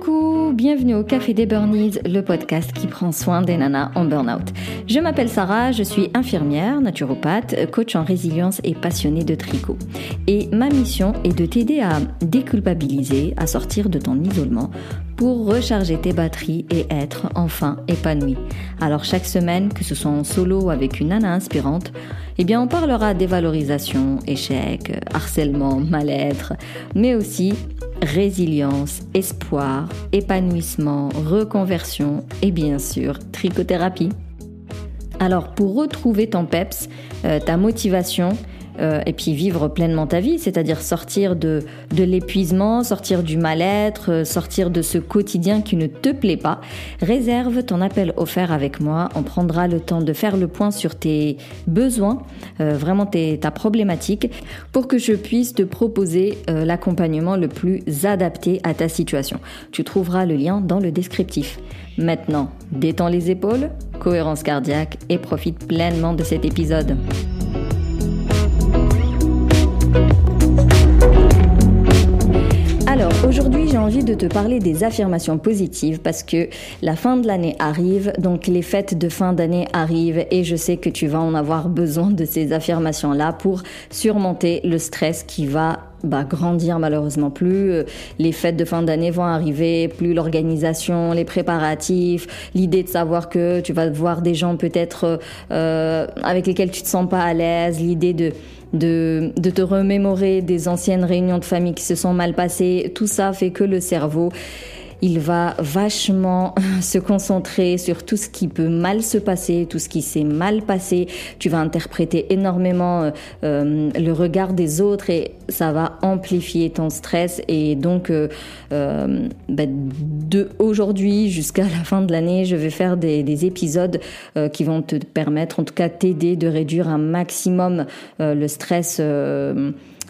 Coucou, bienvenue au Café des Burnies, le podcast qui prend soin des nanas en burn-out. Je m'appelle Sarah, je suis infirmière, naturopathe, coach en résilience et passionnée de tricot. Et ma mission est de t'aider à déculpabiliser, à sortir de ton isolement pour recharger tes batteries et être enfin épanoui. Alors chaque semaine, que ce soit en solo ou avec une nana inspirante, eh bien on parlera dévalorisation, échec, harcèlement, mal-être, mais aussi résilience, espoir, épanouissement, reconversion et bien sûr trichothérapie. Alors pour retrouver ton peps, euh, ta motivation, euh, et puis vivre pleinement ta vie, c'est-à-dire sortir de, de l'épuisement, sortir du mal-être, euh, sortir de ce quotidien qui ne te plaît pas. Réserve ton appel offert avec moi. On prendra le temps de faire le point sur tes besoins, euh, vraiment tes, ta problématique, pour que je puisse te proposer l'accompagnement le plus adapté à ta situation. Tu trouveras le lien dans le descriptif. Maintenant, détends les épaules, cohérence cardiaque et profite pleinement de cet épisode. Envie de te parler des affirmations positives parce que la fin de l'année arrive, donc les fêtes de fin d'année arrivent et je sais que tu vas en avoir besoin de ces affirmations-là pour surmonter le stress qui va bah, grandir malheureusement plus. Euh, les fêtes de fin d'année vont arriver, plus l'organisation, les préparatifs, l'idée de savoir que tu vas voir des gens peut-être euh, avec lesquels tu te sens pas à l'aise, l'idée de de, de te remémorer des anciennes réunions de famille qui se sont mal passées. Tout ça fait que le cerveau il va vachement se concentrer sur tout ce qui peut mal se passer, tout ce qui s'est mal passé. Tu vas interpréter énormément euh, euh, le regard des autres et ça va amplifier ton stress. Et donc, euh, bah, de aujourd'hui jusqu'à la fin de l'année, je vais faire des, des épisodes qui vont te permettre, en tout cas t'aider de réduire un maximum le stress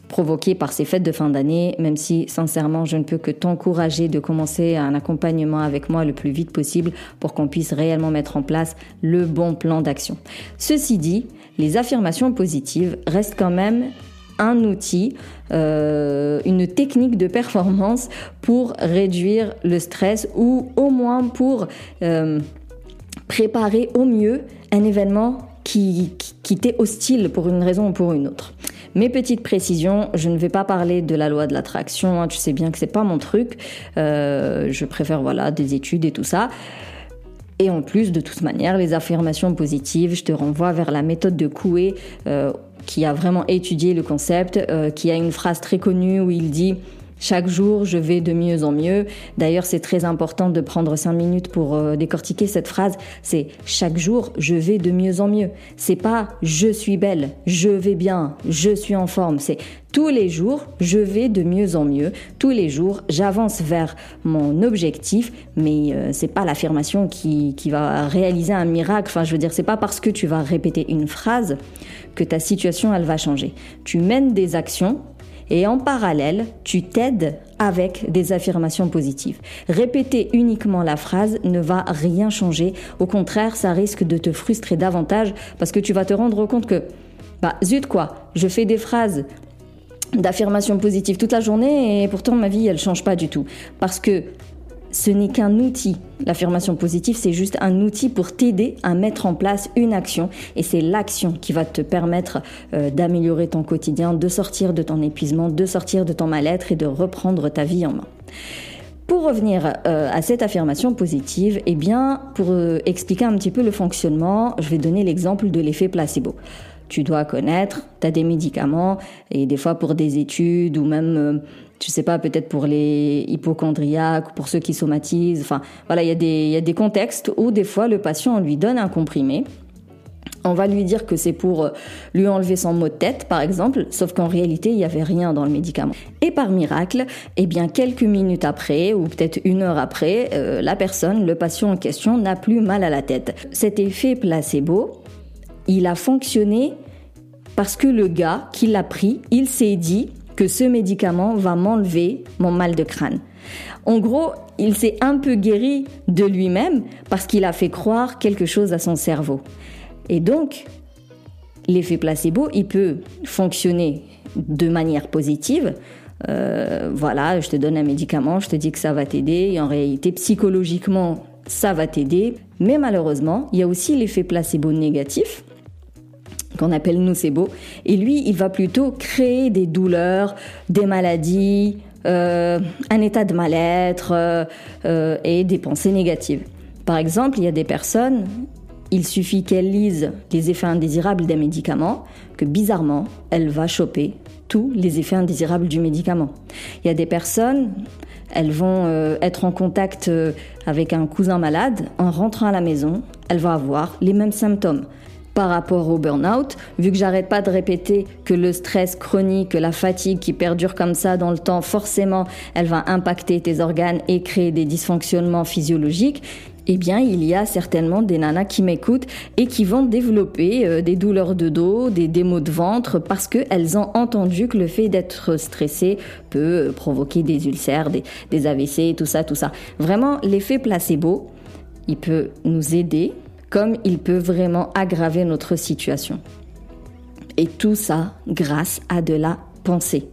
provoqué par ces fêtes de fin d'année, même si sincèrement je ne peux que t'encourager de commencer un accompagnement avec moi le plus vite possible pour qu'on puisse réellement mettre en place le bon plan d'action. Ceci dit, les affirmations positives restent quand même un outil, euh, une technique de performance pour réduire le stress ou au moins pour euh, préparer au mieux un événement qui, qui, qui t'est hostile pour une raison ou pour une autre. Mes petites précisions, je ne vais pas parler de la loi de l'attraction, hein, tu sais bien que c'est pas mon truc. Euh, je préfère voilà des études et tout ça. Et en plus, de toute manière, les affirmations positives, je te renvoie vers la méthode de Coué, euh, qui a vraiment étudié le concept, euh, qui a une phrase très connue où il dit chaque jour, je vais de mieux en mieux. D'ailleurs, c'est très important de prendre cinq minutes pour euh, décortiquer cette phrase. C'est chaque jour, je vais de mieux en mieux. C'est pas je suis belle, je vais bien, je suis en forme. C'est tous les jours, je vais de mieux en mieux. Tous les jours, j'avance vers mon objectif, mais euh, c'est pas l'affirmation qui, qui va réaliser un miracle. Enfin, je veux dire, c'est pas parce que tu vas répéter une phrase que ta situation elle va changer. Tu mènes des actions et en parallèle, tu t'aides avec des affirmations positives. Répéter uniquement la phrase ne va rien changer. Au contraire, ça risque de te frustrer davantage parce que tu vas te rendre compte que, bah, zut quoi, je fais des phrases d'affirmations positives toute la journée et pourtant ma vie elle change pas du tout. Parce que ce n'est qu'un outil. L'affirmation positive, c'est juste un outil pour t'aider à mettre en place une action. Et c'est l'action qui va te permettre euh, d'améliorer ton quotidien, de sortir de ton épuisement, de sortir de ton mal-être et de reprendre ta vie en main. Pour revenir euh, à cette affirmation positive, eh bien, pour euh, expliquer un petit peu le fonctionnement, je vais donner l'exemple de l'effet placebo tu dois connaître, tu as des médicaments et des fois pour des études ou même je sais pas, peut-être pour les hypochondriaques, pour ceux qui somatisent. Enfin, voilà, il y, a des, y a des contextes où des fois le patient, on lui donne un comprimé. On va lui dire que c'est pour euh, lui enlever son mot de tête, par exemple, sauf qu'en réalité, il n'y avait rien dans le médicament. Et par miracle, eh bien, quelques minutes après, ou peut-être une heure après, euh, la personne, le patient en question, n'a plus mal à la tête. Cet effet placebo, il a fonctionné parce que le gars qui l'a pris, il s'est dit, que ce médicament va m'enlever mon mal de crâne. En gros, il s'est un peu guéri de lui-même parce qu'il a fait croire quelque chose à son cerveau. Et donc, l'effet placebo, il peut fonctionner de manière positive euh, voilà, je te donne un médicament, je te dis que ça va t'aider, et en réalité, psychologiquement, ça va t'aider. Mais malheureusement, il y a aussi l'effet placebo négatif qu'on appelle nocebo. Et lui, il va plutôt créer des douleurs, des maladies, euh, un état de mal-être euh, et des pensées négatives. Par exemple, il y a des personnes, il suffit qu'elles lisent les effets indésirables d'un médicament, que bizarrement, elle va choper tous les effets indésirables du médicament. Il y a des personnes, elles vont euh, être en contact euh, avec un cousin malade, en rentrant à la maison, elle va avoir les mêmes symptômes. Par rapport au burn-out, vu que j'arrête pas de répéter que le stress chronique, la fatigue qui perdure comme ça dans le temps, forcément, elle va impacter tes organes et créer des dysfonctionnements physiologiques, eh bien, il y a certainement des nanas qui m'écoutent et qui vont développer euh, des douleurs de dos, des, démos de ventre, parce qu'elles ont entendu que le fait d'être stressé peut provoquer des ulcères, des, des AVC, tout ça, tout ça. Vraiment, l'effet placebo, il peut nous aider, comme il peut vraiment aggraver notre situation. Et tout ça grâce à de la pensée.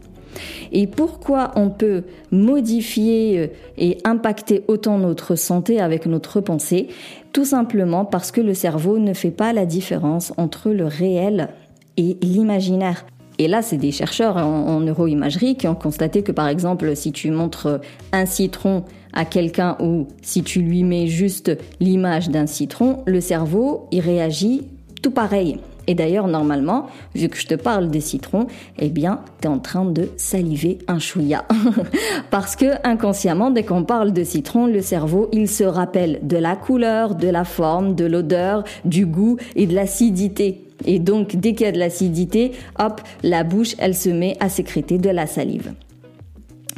Et pourquoi on peut modifier euh, et impacter autant notre santé avec notre pensée? Tout simplement parce que le cerveau ne fait pas la différence entre le réel et l'imaginaire. Et là, c'est des chercheurs en, neuroimagerie qui ont constaté que, par exemple, si tu montres un citron à quelqu'un ou si tu lui mets juste l'image d'un citron, le cerveau, il réagit tout pareil. Et d'ailleurs, normalement, vu que je te parle des citrons, eh bien, tu es en train de saliver un chouïa. Parce que inconsciemment, dès qu'on parle de citron, le cerveau, il se rappelle de la couleur, de la forme, de l'odeur, du goût et de l'acidité. Et donc, dès qu'il y a de l'acidité, hop, la bouche, elle se met à sécréter de la salive.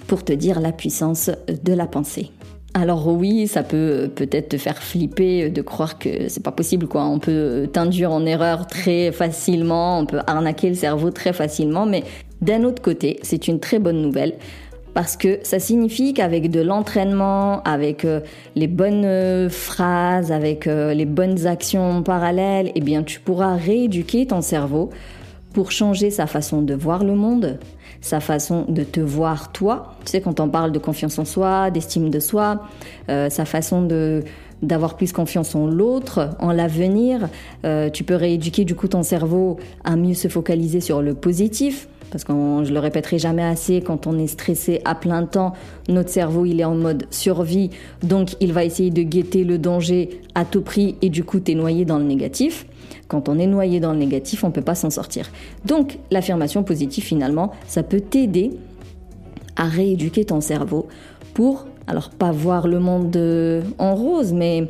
Pour te dire la puissance de la pensée. Alors oui, ça peut peut-être te faire flipper de croire que c'est pas possible quoi. On peut t'induire en erreur très facilement, on peut arnaquer le cerveau très facilement, mais d'un autre côté, c'est une très bonne nouvelle parce que ça signifie qu'avec de l'entraînement, avec euh, les bonnes euh, phrases, avec euh, les bonnes actions parallèles, eh bien tu pourras rééduquer ton cerveau pour changer sa façon de voir le monde, sa façon de te voir toi. Tu sais, quand on parle de confiance en soi, d'estime de soi, euh, sa façon de d'avoir plus confiance en l'autre, en l'avenir. Euh, tu peux rééduquer du coup ton cerveau à mieux se focaliser sur le positif. Parce que je le répéterai jamais assez, quand on est stressé à plein temps, notre cerveau il est en mode survie, donc il va essayer de guetter le danger à tout prix et du coup t'es noyé dans le négatif. Quand on est noyé dans le négatif, on ne peut pas s'en sortir. Donc l'affirmation positive, finalement, ça peut t'aider à rééduquer ton cerveau pour, alors pas voir le monde euh, en rose, mais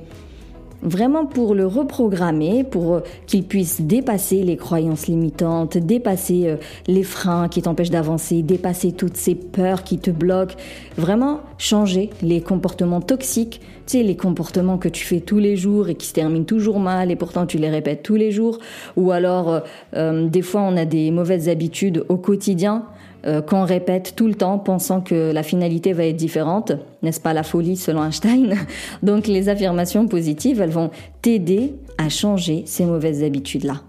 vraiment pour le reprogrammer, pour euh, qu'il puisse dépasser les croyances limitantes, dépasser euh, les freins qui t'empêchent d'avancer, dépasser toutes ces peurs qui te bloquent, vraiment changer les comportements toxiques, tu sais, les comportements que tu fais tous les jours et qui se terminent toujours mal et pourtant tu les répètes tous les jours, ou alors euh, des fois on a des mauvaises habitudes au quotidien euh, qu'on répète tout le temps pensant que la finalité va être différente, n'est-ce pas la folie selon Einstein? Donc les affirmations positives, elles vont t'aider à changer ces mauvaises habitudes-là.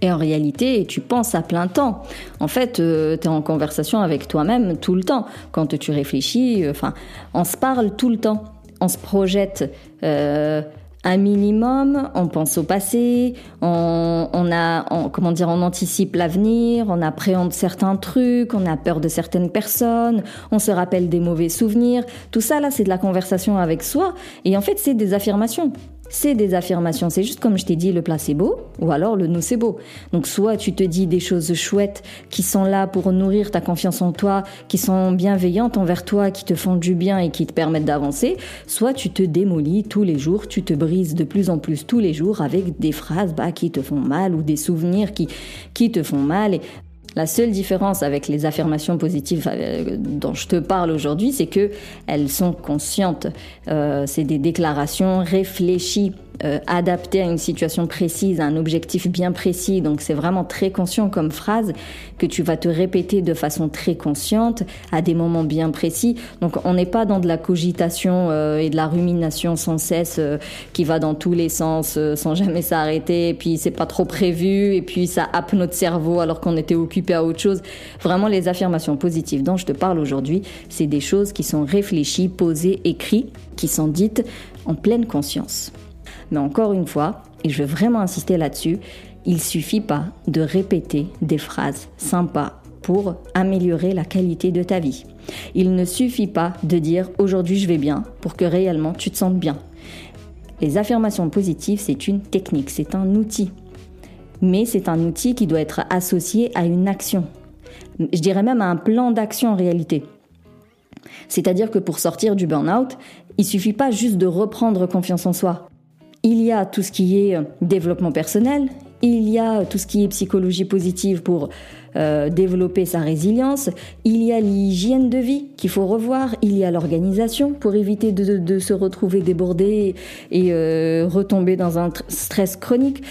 Et en réalité, tu penses à plein temps. En fait, euh, tu es en conversation avec toi-même tout le temps. Quand tu réfléchis, euh, enfin, on se parle tout le temps. On se projette un minimum, on pense au passé, on, a, comment dire, on anticipe l'avenir, on appréhende certains trucs, on a peur de certaines personnes, on se rappelle des mauvais souvenirs. Tout ça là, c'est de la conversation avec soi, et en fait, c'est des affirmations c'est des affirmations. C'est juste comme je t'ai dit le placebo ou alors le nocebo. Donc soit tu te dis des choses chouettes qui sont là pour nourrir ta confiance en toi, qui sont bienveillantes envers toi, qui te font du bien et qui te permettent d'avancer, soit tu te démolis tous les jours, tu te brises de plus en plus tous les jours avec des phrases bah, qui te font mal ou des souvenirs qui, qui te font mal. La seule différence avec les affirmations positives euh, dont je te parle aujourd'hui, c'est que elles sont conscientes. Euh, c'est des déclarations réfléchies. euh, adapté à une situation précise, à un objectif bien précis. Donc c'est vraiment très conscient comme phrase que tu vas te répéter de façon très consciente à des moments bien précis. Donc on n'est pas dans de la cogitation et de la rumination sans cesse qui va dans tous les sens sans jamais s'arrêter. Et puis c'est pas trop prévu et puis ça happe notre cerveau alors qu'on était occupé à autre chose. Vraiment les affirmations positives dont je te parle aujourd'hui, c'est des choses qui sont réfléchies, posées, écrites, qui sont dites en pleine conscience. Mais encore une fois, et je veux vraiment insister là-dessus, il suffit pas de répéter des phrases sympas pour améliorer la qualité de ta vie. Il ne suffit pas de dire aujourd'hui je vais bien pour que réellement tu te sentes bien. Les affirmations positives, c'est une technique, c'est un outil. Mais c'est un outil qui doit être associé à une action. Je dirais même à un plan d'action en réalité. C'est-à-dire que pour sortir du burn-out, il suffit pas juste de reprendre confiance en soi. Il y a tout ce qui est euh, développement personnel, il y a tout ce qui est psychologie positive pour euh, développer sa résilience, il y a l'hygiène de vie qu'il faut revoir, il y a l'organisation pour éviter de, se retrouver débordé et euh, retomber dans un stress chronique.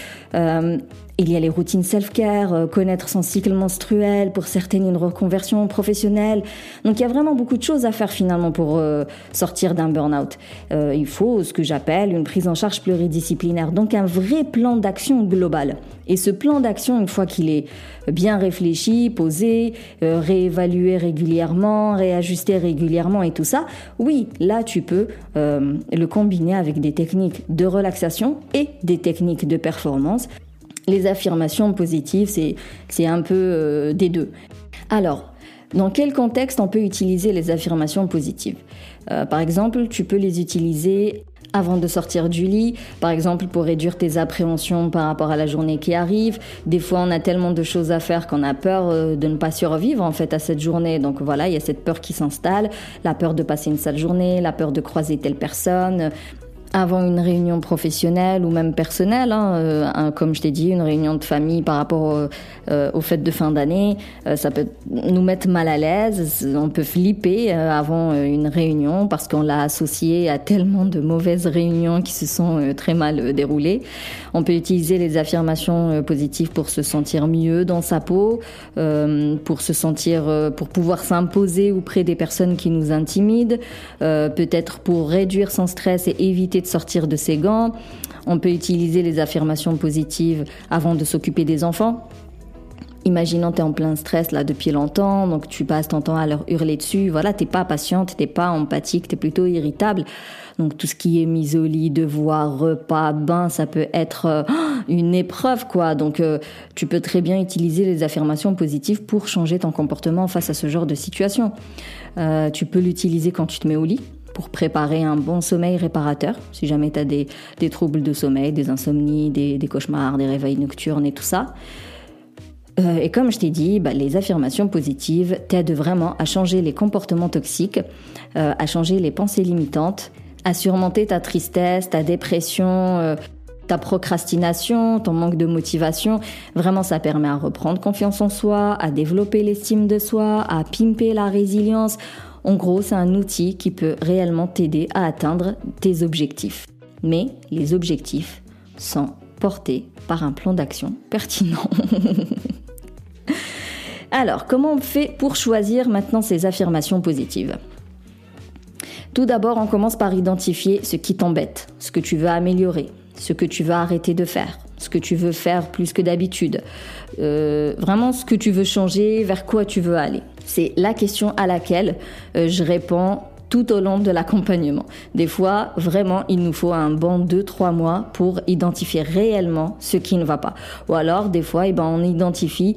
Il y a les routines self-care, euh, connaître son cycle menstruel, pour certaines une reconversion professionnelle. Donc il y a vraiment beaucoup de choses à faire finalement pour euh, sortir d'un burn-out. Euh, il faut ce que j'appelle une prise en charge pluridisciplinaire, donc un vrai plan d'action global. Et ce plan d'action, une fois qu'il est bien réfléchi, posé, réévalué régulièrement, réajusté régulièrement et tout ça, oui, là tu peux le combiner avec des techniques de relaxation et des techniques de performance les affirmations positives, c'est un peu euh, des deux. Alors, dans quel contexte on peut utiliser les affirmations positives? Euh, Par exemple, tu peux les utiliser avant de sortir du lit, par exemple pour réduire tes appréhensions par rapport à la journée qui arrive. Des fois, on a tellement de choses à faire qu'on a peur euh, de ne pas survivre en fait à cette journée. Donc voilà, il y a cette peur qui s'installe, la peur de passer une sale journée, la peur de croiser telle personne, avant une réunion professionnelle ou même personnelle, hein, euh, comme je t'ai dit, une réunion de famille par rapport euh, aux fêtes de fin d'année, euh, ça peut nous mettre mal à l'aise, on peut flipper avant une réunion parce qu'on l'a associé à tellement de mauvaises réunions qui se sont très mal déroulées. On peut utiliser les affirmations positives pour se sentir mieux dans sa peau, pour se sentir, pour pouvoir s'imposer auprès des personnes qui nous intimident, peut-être pour réduire son stress et éviter de sortir de ses gants. On peut utiliser les affirmations positives avant de s'occuper des enfants. Imaginons tu es en plein stress là depuis longtemps, donc tu passes ton temps à leur hurler dessus. Voilà, t'es pas patiente, t'es pas empathique, t'es plutôt irritable. Donc tout ce qui est mise au lit, devoir, repas, bain, ça peut être euh, une épreuve quoi. Donc euh, tu peux très bien utiliser les affirmations positives pour changer ton comportement face à ce genre de situation. Euh, tu peux l'utiliser quand tu te mets au lit pour préparer un bon sommeil réparateur. Si jamais tu as des, troubles de sommeil, des insomnies, des, cauchemars, des réveils nocturnes et tout ça. Euh, et comme je t'ai dit, bah, les affirmations positives t'aident vraiment à changer les comportements toxiques, euh, à changer les pensées limitantes, à surmonter ta tristesse, ta dépression, euh, ta procrastination, ton manque de motivation. Vraiment, ça permet à reprendre confiance en soi, à développer l'estime de soi, à pimper la résilience. En gros, c'est un outil qui peut réellement t'aider à atteindre tes objectifs. Mais les objectifs sont portés par un plan d'action pertinent. Alors, comment on fait pour choisir maintenant ces affirmations positives? Tout d'abord, on commence par identifier ce qui t'embête, ce que tu veux améliorer, ce que tu veux arrêter de faire, ce que tu veux faire plus que d'habitude, euh, vraiment ce que tu veux changer, vers quoi tu veux aller. C'est la question à laquelle euh, je réponds tout au long de l'accompagnement. Des fois, vraiment, il nous faut un bon 2-3 mois pour identifier réellement ce qui ne va pas. Ou alors, des fois, eh ben, on identifie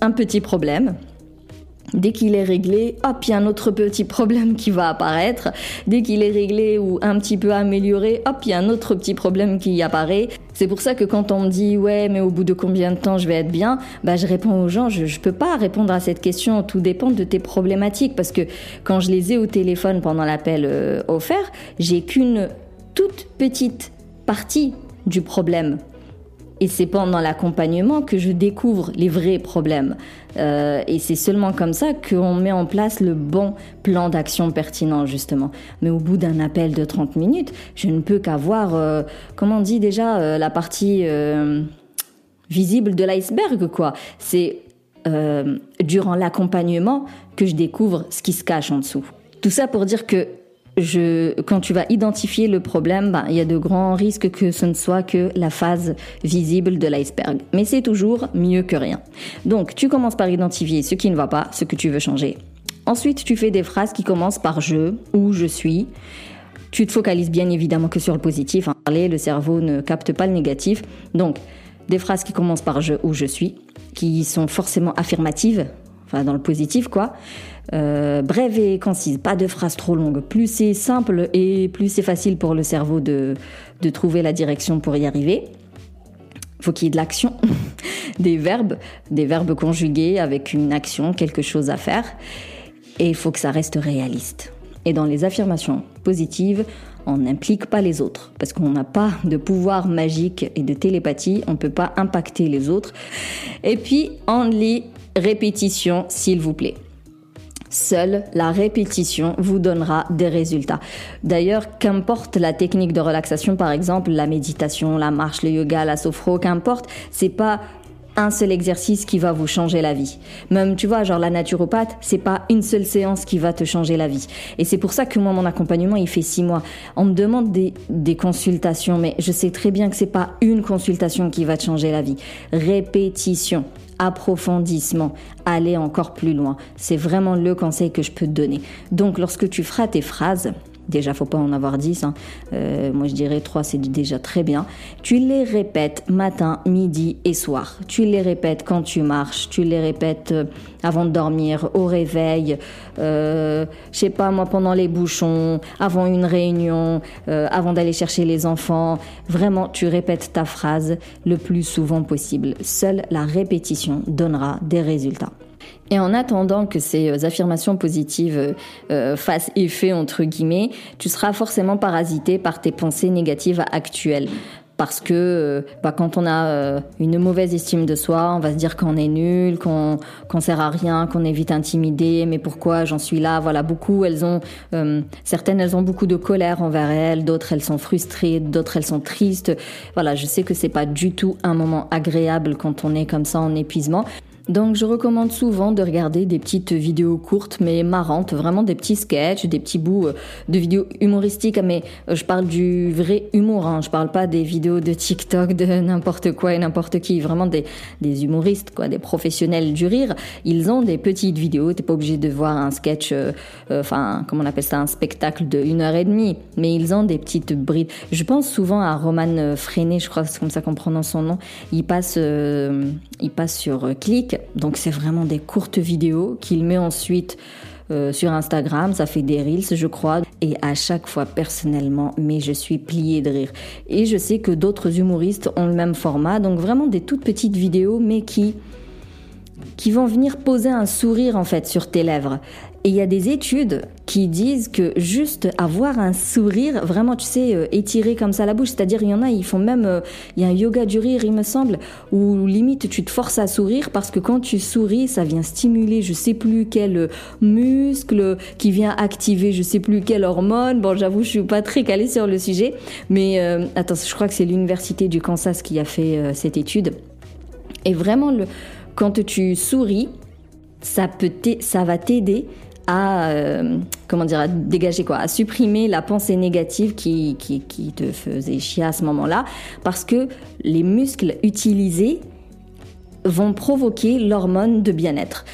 un petit problème, Dès qu'il est réglé, hop, il y a un autre petit problème qui va apparaître. Dès qu'il est réglé ou un petit peu amélioré, hop, il y a un autre petit problème qui apparaît. C'est pour ça que quand on me dit ouais, mais au bout de combien de temps je vais être bien, bah je réponds aux gens, je, je peux pas répondre à cette question. Tout dépend de tes problématiques parce que quand je les ai au téléphone pendant l'appel euh, offert, j'ai qu'une toute petite partie du problème. Et c'est pendant l'accompagnement que je découvre les vrais problèmes. Euh, et c'est seulement comme ça qu'on met en place le bon plan d'action pertinent, justement. Mais au bout d'un appel de 30 minutes, je ne peux qu'avoir, euh, comment on dit déjà, euh, la partie visible de l'iceberg, quoi. C'est durant l'accompagnement que je découvre ce qui se cache en dessous. Tout ça pour dire que je, quand tu vas identifier le problème, ben, il y a de grands risques que ce ne soit que la phase visible de l'iceberg. Mais c'est toujours mieux que rien. Donc, tu commences par identifier ce qui ne va pas, ce que tu veux changer. Ensuite, tu fais des phrases qui commencent par je ou je suis. Tu te focalises bien évidemment que sur le positif. Hein. Le cerveau ne capte pas le négatif. Donc, des phrases qui commencent par je ou je suis, qui sont forcément affirmatives, dans le positif quoi. Euh, brève et concise, pas de phrases trop longues. Plus c'est simple et plus c'est facile pour le cerveau de, de trouver la direction pour y arriver. Faut qu'il y ait de l'action, des verbes, des verbes conjugués avec une action, quelque chose à faire. Et il faut que ça reste réaliste. Et dans les affirmations positives, on n'implique pas les autres parce qu'on n'a pas de pouvoir magique et de télépathie, on ne peut pas impacter les autres. Et puis, on lit répétition, s'il vous plaît. Seule la répétition vous donnera des résultats. D'ailleurs, qu'importe la technique de relaxation, par exemple, la méditation, la marche, le yoga, la sophro, qu'importe, c'est pas un seul exercice qui va vous changer la vie. Même, tu vois, genre la naturopathe, c'est pas une seule séance qui va te changer la vie. Et c'est pour ça que moi, mon accompagnement, il fait six mois. On me demande des, des consultations, mais je sais très bien que c'est pas une consultation qui va te changer la vie. Répétition approfondissement, aller encore plus loin. C'est vraiment le conseil que je peux te donner. Donc lorsque tu feras tes phrases, Déjà, faut pas en avoir 10. Hein. Euh, moi, je dirais 3, c'est déjà très bien. Tu les répètes matin, midi et soir. Tu les répètes quand tu marches. Tu les répètes euh, avant de dormir, au réveil. Euh, je sais pas, moi, pendant les bouchons, avant une réunion, euh, avant d'aller chercher les enfants. Vraiment, tu répètes ta phrase le plus souvent possible. Seule la répétition donnera des résultats. Et en attendant que ces euh, affirmations positives euh, euh, fassent effet, entre guillemets, tu seras forcément parasité par tes pensées négatives actuelles. Parce que bah, quand on a une mauvaise estime de soi, on va se dire qu'on est nul, qu'on qu'on sert à rien, qu'on est vite intimidé. Mais pourquoi j'en suis là? Voilà, beaucoup, elles ont certaines, elles ont beaucoup de colère envers elles, d'autres elles sont frustrées, d'autres elles sont tristes. Voilà, je sais que c'est pas du tout un moment agréable quand on est comme ça en épuisement. Donc je recommande souvent de regarder des petites vidéos courtes mais marrantes, vraiment des petits sketchs, des petits bouts euh, de vidéos humoristiques, mais euh, je parle du vrai humour, hein. je parle pas des vidéos de TikTok de n'importe quoi et n'importe qui, vraiment des, des humoristes, quoi, des professionnels du rire. Ils ont des petites vidéos, t'es pas obligé de voir un sketch, euh, enfin comment on appelle ça, un spectacle de une heure et demie, mais ils ont des petites brides. Je pense souvent à Roman Freinet, je crois c'est comme ça qu'on prononce son nom. Il passe, il passe sur Click donc c'est vraiment des courtes vidéos qu'il met ensuite euh, sur Instagram, ça fait des reels, je crois. Et à chaque fois, personnellement, mais je suis pliée de rire. Et je sais que d'autres humoristes ont le même format, donc vraiment des toutes petites vidéos, mais qui qui vont venir poser un sourire en fait sur tes lèvres. Et il y a des études qui disent que juste avoir un sourire, vraiment, tu sais, euh, étiré comme ça la bouche, c'est-à-dire il y en a, ils font même, euh, il y a un yoga du rire, il me semble, où limite tu te forces à sourire parce que quand tu souris, ça vient stimuler, je sais plus quel muscle qui vient activer, je sais plus quelle hormone. Bon, j'avoue, je suis pas très calée sur le sujet, mais euh, attends, je crois que c'est l'université du Kansas qui a fait cette étude. Et vraiment, quand tu souris, ça peut ça va t'aider à euh, comment dire à dégager quoi à supprimer la pensée négative qui, qui, qui te faisait chier à ce moment-là parce que les muscles utilisés vont provoquer l'hormone de bien-être.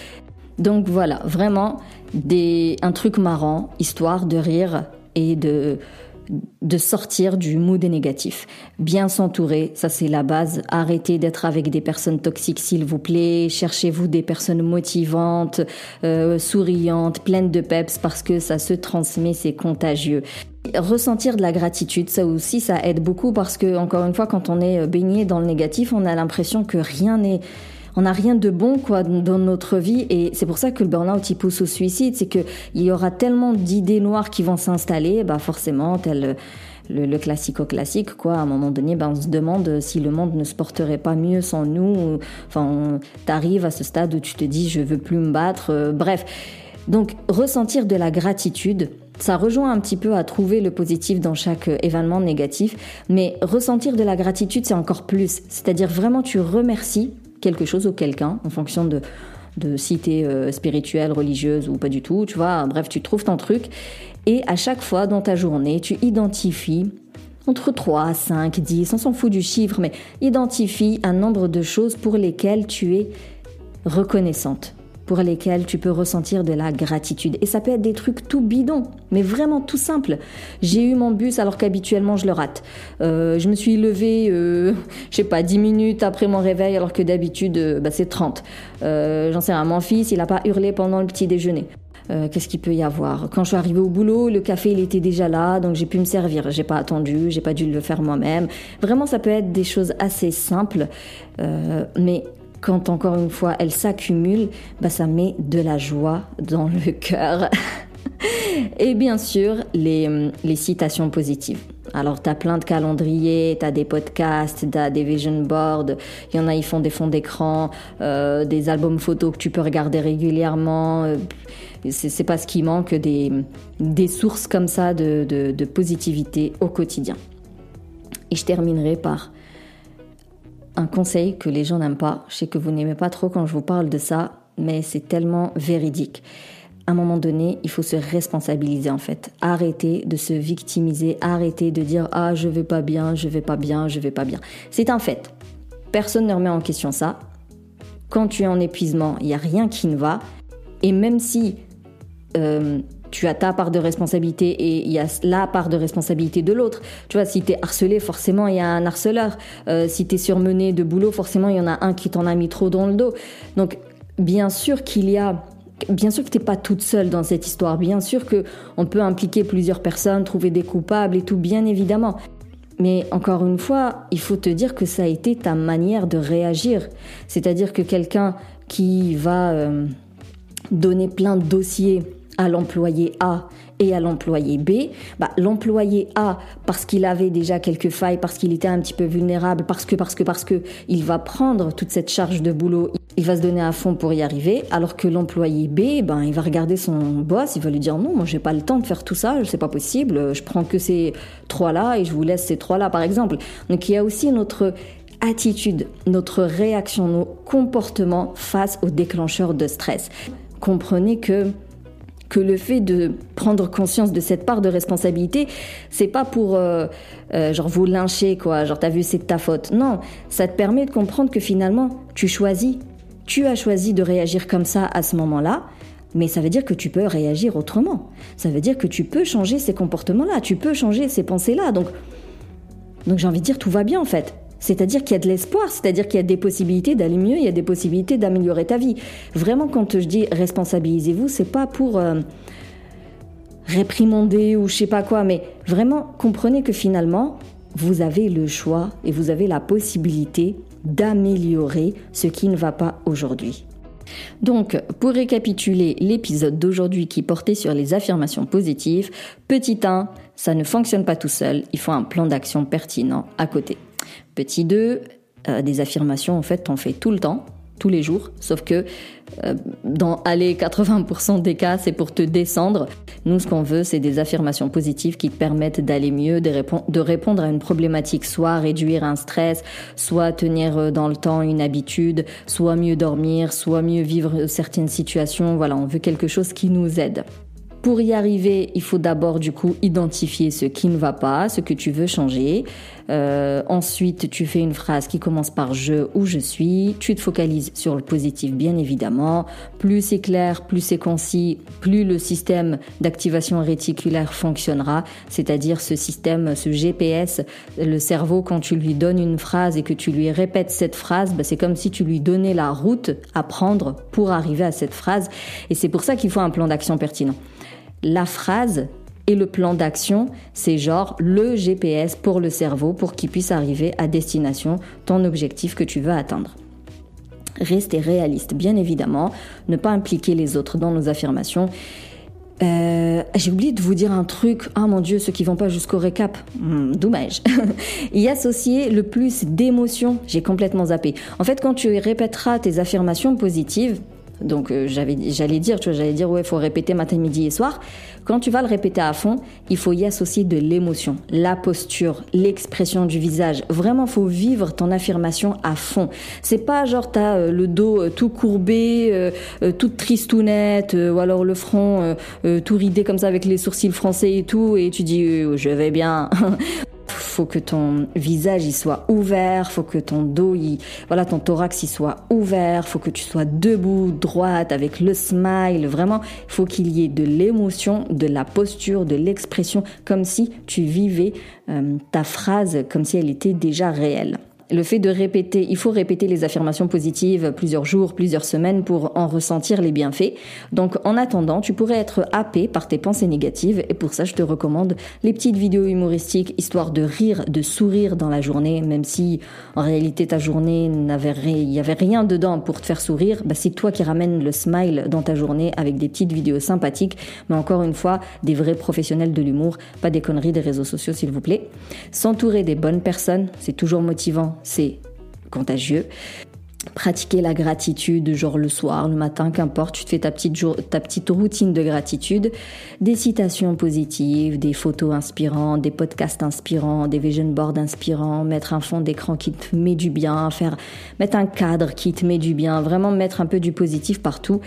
Donc voilà, vraiment des un truc marrant, histoire de rire et de de sortir du mood négatif. Bien s'entourer, ça c'est la base. Arrêtez d'être avec des personnes toxiques s'il vous plaît. Cherchez-vous des personnes motivantes, euh, souriantes, pleines de peps parce que ça se transmet, c'est contagieux. Ressentir de la gratitude, ça aussi, ça aide beaucoup parce que, encore une fois, quand on est baigné dans le négatif, on a l'impression que rien n'est on n'a rien de bon quoi dans notre vie et c'est pour ça que le burn-out il pousse au suicide, c'est que il y aura tellement d'idées noires qui vont s'installer, bah forcément tel le, classico-classique, quoi. À un moment donné, ben, on se demande si le monde ne se porterait pas mieux sans nous. Enfin, t'arrives à ce stade où tu te dis, je veux plus me battre. Euh, bref. Donc, ressentir de la gratitude, ça rejoint un petit peu à trouver le positif dans chaque euh, événement négatif, mais ressentir de la gratitude, c'est encore plus. C'est-à-dire vraiment, tu remercies quelque chose ou quelqu'un en fonction de, de si euh, spirituelle, religieuse ou pas du tout, tu vois. Bref, tu trouves ton truc. Et à chaque fois dans ta journée, tu identifies entre 3, 5, 10, on s'en fout du chiffre, mais identifie un nombre de choses pour lesquelles tu es reconnaissante pour lesquels tu peux ressentir de la gratitude. Et ça peut être des trucs tout bidons, mais vraiment tout simple. J'ai eu mon bus alors qu'habituellement je le rate. Euh, je me suis levée, euh, je sais pas, 10 minutes après mon réveil alors que d'habitude euh, bah, c'est 30. Euh, j'en sais rien, mon fils, il n'a pas hurlé pendant le petit déjeuner. Qu'est-ce qu'il peut y avoir? Quand je suis arrivée au boulot, le café il était déjà là, donc j'ai pu me servir. J'ai pas attendu, j'ai pas dû le faire moi-même. Vraiment, ça peut être des choses assez simples, mais quand encore une fois elle s'accumule, bah, ça met de la joie dans le cœur. Et bien sûr, les, les citations positives. Alors, tu as plein de calendriers, tu as des podcasts, tu as des vision boards, il y en a, ils font des fonds d'écran, euh, des albums photos que tu peux regarder régulièrement. Euh, c'est pas ce qui manque, des, des sources comme ça de, de, de positivité au quotidien. Et je terminerai par un conseil que les gens n'aiment pas. Je sais que vous n'aimez pas trop quand je vous parle de ça, mais c'est tellement véridique. À un moment donné, il faut se responsabiliser en fait. Arrêter de se victimiser, arrêter de dire ah je vais pas bien, je vais pas bien, je vais pas bien. C'est un fait. Personne ne remet en question ça. Quand tu es en épuisement, il n'y a rien qui ne va. Et même si euh, tu as ta part de responsabilité et il y a la part de responsabilité de l'autre. Tu vois, si tu es harcelé, forcément, il y a un harceleur. Euh, si tu es surmené de boulot, forcément, il y en a un qui t'en a mis trop dans le dos. Donc, bien sûr qu'il y a Bien sûr que tu n'es pas toute seule dans cette histoire. Bien sûr que on peut impliquer plusieurs personnes, trouver des coupables et tout, bien évidemment. Mais encore une fois, il faut te dire que ça a été ta manière de réagir. C'est-à-dire que quelqu'un qui va euh, donner plein de dossiers à l'employé A et à l'employé B, bah, l'employé A, parce qu'il avait déjà quelques failles, parce qu'il était un petit peu vulnérable, parce que, parce que, parce que, il va prendre toute cette charge de boulot, il va se donner à fond pour y arriver, alors que l'employé B, ben, il va regarder son boss, il va lui dire non, moi j'ai pas le temps de faire tout ça, c'est pas possible, je prends que ces trois-là et je vous laisse ces trois-là, par exemple. Donc il y a aussi notre attitude, notre réaction, nos comportements face aux déclencheurs de stress. Comprenez que que le fait de prendre conscience de cette part de responsabilité, c'est pas pour euh, euh, genre vous lyncher quoi, genre t'as vu c'est de ta faute. Non, ça te permet de comprendre que finalement tu choisis, tu as choisi de réagir comme ça à ce moment-là. Mais ça veut dire que tu peux réagir autrement. Ça veut dire que tu peux changer ces comportements-là, tu peux changer ces pensées-là. Donc, donc j'ai envie de dire tout va bien en fait. C'est-à-dire qu'il y a de l'espoir, c'est-à-dire qu'il y a des possibilités d'aller mieux, il y a des possibilités d'améliorer ta vie. Vraiment, quand je dis responsabilisez-vous, c'est pas pour euh, réprimander ou je sais pas quoi, mais vraiment comprenez que finalement, vous avez le choix et vous avez la possibilité d'améliorer ce qui ne va pas aujourd'hui. Donc, pour récapituler l'épisode d'aujourd'hui qui portait sur les affirmations positives, petit 1, ça ne fonctionne pas tout seul, il faut un plan d'action pertinent à côté. Petit 2, euh, des affirmations, en fait, t'en fais tout le temps, tous les jours, sauf que euh, dans aller 80% des cas, c'est pour te descendre. Nous, ce qu'on veut, c'est des affirmations positives qui te permettent d'aller mieux, de, répondre à une problématique, soit réduire un stress, soit tenir euh, dans le temps une habitude, soit mieux dormir, soit mieux vivre certaines situations. Voilà, on veut quelque chose qui nous aide. Pour y arriver, il faut d'abord du coup identifier ce qui ne va pas, ce que tu veux changer. Euh, ensuite, tu fais une phrase qui commence par je ou je suis. Tu te focalises sur le positif, bien évidemment. Plus c'est clair, plus c'est concis, plus le système d'activation réticulaire fonctionnera. C'est-à-dire ce système, ce GPS, le cerveau, quand tu lui donnes une phrase et que tu lui répètes cette phrase, bah, c'est comme si tu lui donnais la route à prendre pour arriver à cette phrase. Et c'est pour ça qu'il faut un plan d'action pertinent la phrase et le plan d'action, c'est genre le GPS pour le cerveau pour qu'il puisse arriver à destination, ton objectif que tu veux atteindre. Rester réaliste, bien évidemment, ne pas impliquer les autres dans nos affirmations. Euh, j'ai oublié de vous dire un truc. Ah mon dieu, ceux qui vont pas jusqu'au récap, hmm, dommage. y associer le plus d'émotions. J'ai complètement zappé. En fait, quand tu répéteras tes affirmations positives, donc euh, j'allais dire, tu vois, j'allais dire ouais, faut répéter matin, midi et soir. Quand tu vas le répéter à fond, il faut y associer de l'émotion, la posture, l'expression du visage. Vraiment, faut vivre ton affirmation à fond. C'est pas genre t'as euh, le dos euh, tout courbé, toute tristounette, ou alors le front tout ridé comme ça avec les sourcils français et tout, et tu dis je vais bien. faut que ton visage y soit ouvert, faut que ton dos, y, voilà, ton thorax y soit ouvert, faut que tu sois debout, droite, avec le smile. Vraiment, faut qu'il y ait de l'émotion, de la posture, de l'expression, comme si tu vivais euh, ta phrase, comme si elle était déjà réelle le fait de répéter, il faut répéter les affirmations positives plusieurs jours, plusieurs semaines pour en ressentir les bienfaits. Donc en attendant, tu pourrais être happé par tes pensées négatives. Et pour ça je te recommande les petites vidéos humoristiques histoire de rire, de sourire dans la journée, même si en réalité ta journée n'avait il avait rien dedans pour te faire sourire, bah, c'est toi qui ramènes le smile dans ta journée avec des petites vidéos sympathiques, mais encore une fois, des vrais professionnels de l'humour, pas des conneries des réseaux sociaux s'il vous plaît. S'entourer des bonnes personnes, c'est toujours motivant c'est contagieux. Pratiquer la gratitude, genre le soir, le matin, qu'importe, tu te fais ta petite, ta petite routine de gratitude, des citations positives, des photos inspirantes, des podcasts inspirants, des vision boards inspirants, mettre un fond d'écran qui te met du bien, faire, mettre un cadre qui te met du bien, vraiment mettre un peu du positif partout.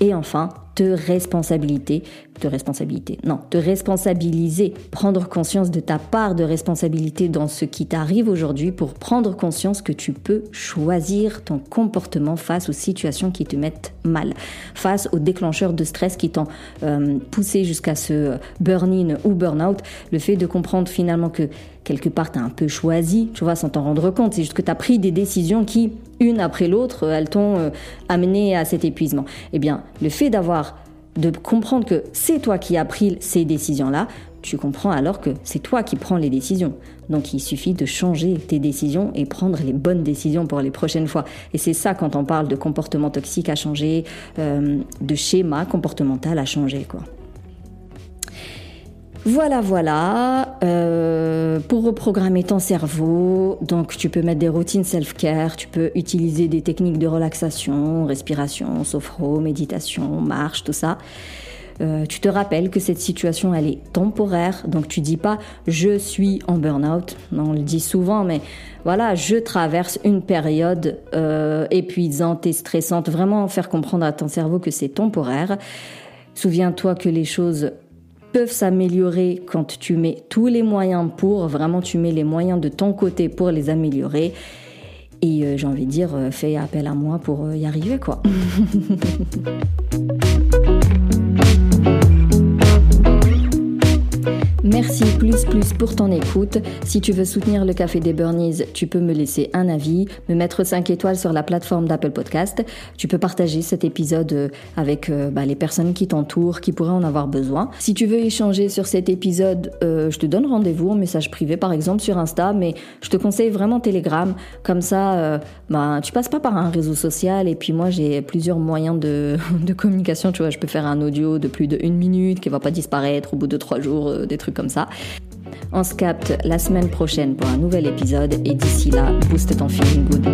Et enfin, te responsabilité, de responsabilité, non, te responsabiliser, prendre conscience de ta part de responsabilité dans ce qui t'arrive aujourd'hui pour prendre conscience que tu peux choisir ton comportement face aux situations qui te mettent mal, face aux déclencheurs de stress qui t'ont euh, poussé jusqu'à ce burn-in ou burn-out, le fait de comprendre finalement que quelque part tu as un peu choisi, tu vois, sans t'en rendre compte, c'est juste que tu as pris des décisions qui, une après l'autre, elles t'ont euh, amené à cet épuisement. Eh bien, le fait d'avoir de comprendre que c'est toi qui as pris ces décisions-là, tu comprends alors que c'est toi qui prends les décisions. Donc il suffit de changer tes décisions et prendre les bonnes décisions pour les prochaines fois. Et c'est ça quand on parle de comportement toxique à changer, euh, de schéma comportemental à changer, quoi. Voilà, voilà. Euh, pour reprogrammer ton cerveau, donc tu peux mettre des routines self-care, tu peux utiliser des techniques de relaxation, respiration, sophro, méditation, marche, tout ça. Euh, tu te rappelles que cette situation elle est temporaire, donc tu dis pas je suis en burn-out. On le dit souvent, mais voilà, je traverse une période euh, épuisante et stressante. Vraiment faire comprendre à ton cerveau que c'est temporaire. Souviens-toi que les choses peuvent s'améliorer quand tu mets tous les moyens pour, vraiment tu mets les moyens de ton côté pour les améliorer. Et euh, j'ai envie de dire, euh, fais appel à moi pour euh, y arriver, quoi. Merci plus plus pour ton écoute. Si tu veux soutenir le Café des Burnies, tu peux me laisser un avis, me mettre 5 étoiles sur la plateforme d'Apple Podcast. Tu peux partager cet épisode euh, avec euh, bah, les personnes qui t'entourent, qui pourraient en avoir besoin. Si tu veux échanger sur cet épisode, euh, je te donne rendez-vous en message privé par exemple sur Insta, mais je te conseille vraiment Telegram. Comme ça, bah, tu passes pas par un réseau social et puis moi j'ai plusieurs moyens de, de communication. Tu vois, je peux faire un audio de plus de une minute qui va pas disparaître au bout de trois jours, des trucs comme ça. On se capte la semaine prochaine pour un nouvel épisode et d'ici là, booste ton feeling good.